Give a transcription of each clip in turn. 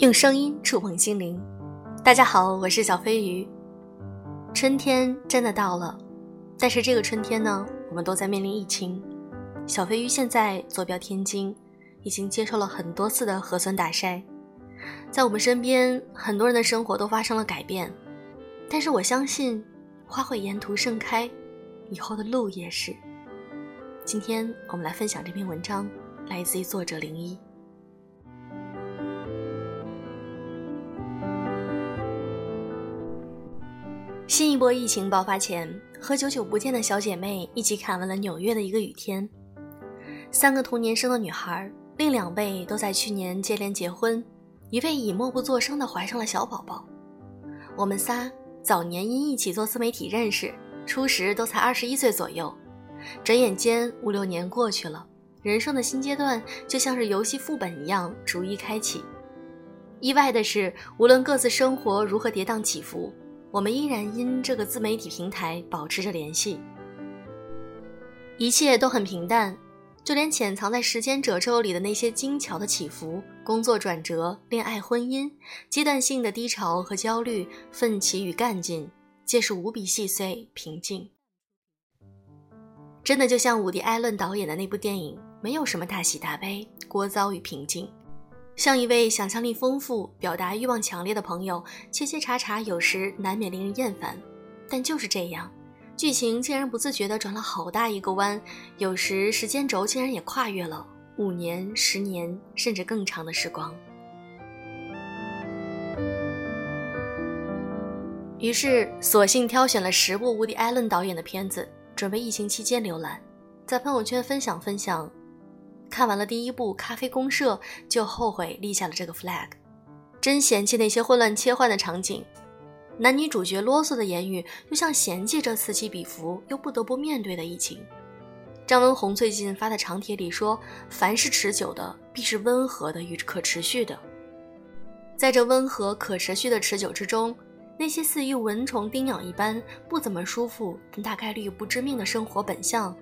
用声音触碰心灵。大家好，我是小飞鱼。春天真的到了，但是这个春天呢，我们都在面临疫情。小飞鱼现在坐标天津，已经接受了很多次的核酸打筛。在我们身边，很多人的生活都发生了改变，但是我相信，花会沿途盛开，以后的路也是。今天我们来分享这篇文章，来自于作者零一。新一波疫情爆发前，和久久不见的小姐妹一起看完了纽约的一个雨天。三个同年生的女孩，另两位都在去年接连结婚，一位已默不作声的怀上了小宝宝。我们仨早年因一起做自媒体认识，初时都才二十一岁左右。转眼间五六年过去了，人生的新阶段就像是游戏副本一样逐一开启。意外的是，无论各自生活如何跌宕起伏。我们依然因这个自媒体平台保持着联系，一切都很平淡，就连潜藏在时间褶皱里的那些精巧的起伏、工作转折、恋爱婚姻、阶段性的低潮和焦虑、奋起与干劲，皆是无比细碎平静。真的就像伍迪·艾伦导演的那部电影，没有什么大喜大悲、聒噪与平静。像一位想象力丰富、表达欲望强烈的朋友，切切查查有时难免令人厌烦，但就是这样，剧情竟然不自觉地转了好大一个弯，有时时间轴竟然也跨越了五年、十年，甚至更长的时光。于是，索性挑选了十部无敌·艾伦导演的片子，准备疫情期间浏览，在朋友圈分享分享。看完了第一部《咖啡公社》，就后悔立下了这个 flag。真嫌弃那些混乱切换的场景，男女主角啰嗦的言语，又像嫌弃这此起彼伏又不得不面对的疫情。张文宏最近发的长帖里说：“凡是持久的，必是温和的与可持续的。”在这温和可持续的持久之中，那些似于蚊虫叮咬一般不怎么舒服，但大概率不致命的生活本相，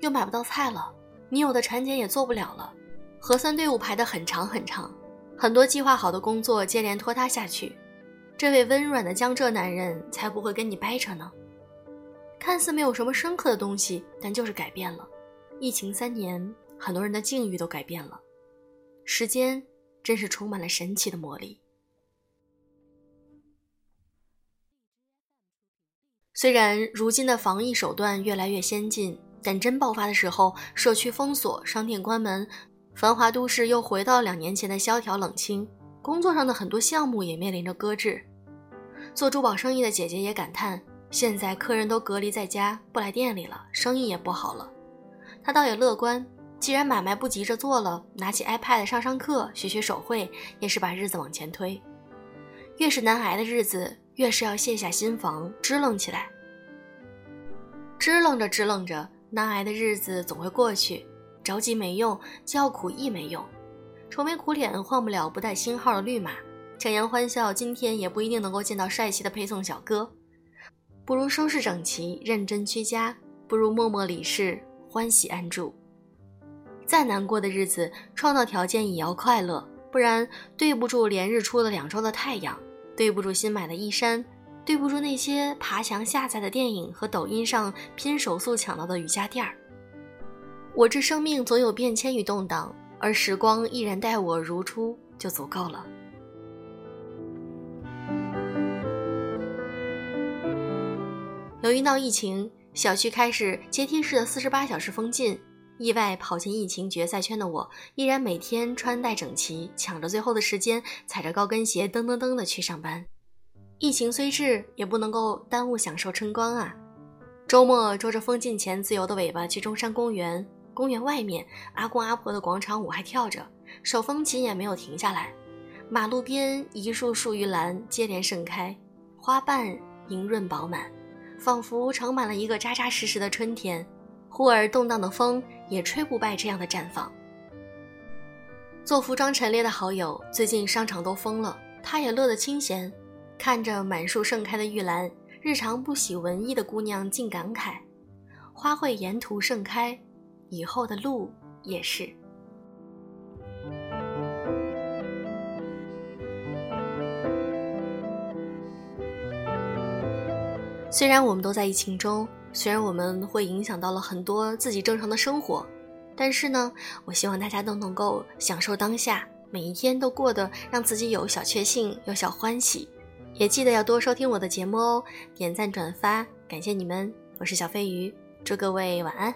又买不到菜了。你有的产检也做不了了，核酸队伍排得很长很长，很多计划好的工作接连拖沓下去，这位温软的江浙男人才不会跟你掰扯呢。看似没有什么深刻的东西，但就是改变了。疫情三年，很多人的境遇都改变了。时间真是充满了神奇的魔力。虽然如今的防疫手段越来越先进。但真爆发的时候，社区封锁，商店关门，繁华都市又回到两年前的萧条冷清。工作上的很多项目也面临着搁置。做珠宝生意的姐姐也感叹：现在客人都隔离在家，不来店里了，生意也不好了。她倒也乐观，既然买卖不急着做了，拿起 iPad 上上课，学学手绘，也是把日子往前推。越是难挨的日子，越是要卸下心防，支棱起来。支棱着，支棱着。难挨的日子总会过去，着急没用，叫苦亦没用，愁眉苦脸换不了不带星号的绿码，强颜欢笑，今天也不一定能够见到帅气的配送小哥。不如收拾整齐，认真居家；不如默默理事，欢喜安住。再难过的日子，创造条件也要快乐，不然对不住连日出了两周的太阳，对不住新买的衣衫。对不住那些爬墙下载的电影和抖音上拼手速抢到的瑜伽垫儿。我这生命总有变迁与动荡，而时光依然待我如初，就足够了。由于闹疫情，小区开始阶梯式的四十八小时封禁，意外跑进疫情决赛圈的我，依然每天穿戴整齐，抢着最后的时间，踩着高跟鞋噔噔噔的去上班。疫情虽至，也不能够耽误享受春光啊！周末捉着封禁前自由的尾巴去中山公园，公园外面阿公阿婆的广场舞还跳着，手风琴也没有停下来。马路边一束树玉兰接连盛开，花瓣莹润饱满，仿佛盛满了一个扎扎实实的春天。忽而动荡的风也吹不败这样的绽放。做服装陈列的好友最近商场都封了，他也乐得清闲。看着满树盛开的玉兰日常不喜文艺的姑娘尽感慨花卉沿途盛开以后的路也是。虽然我们都在疫情中虽然我们会影响到了很多自己正常的生活但是呢我希望大家都能够享受当下每一天都过得让自己有小确幸有小欢喜。也记得要多收听我的节目哦，点赞转发，感谢你们！我是小飞鱼，祝各位晚安。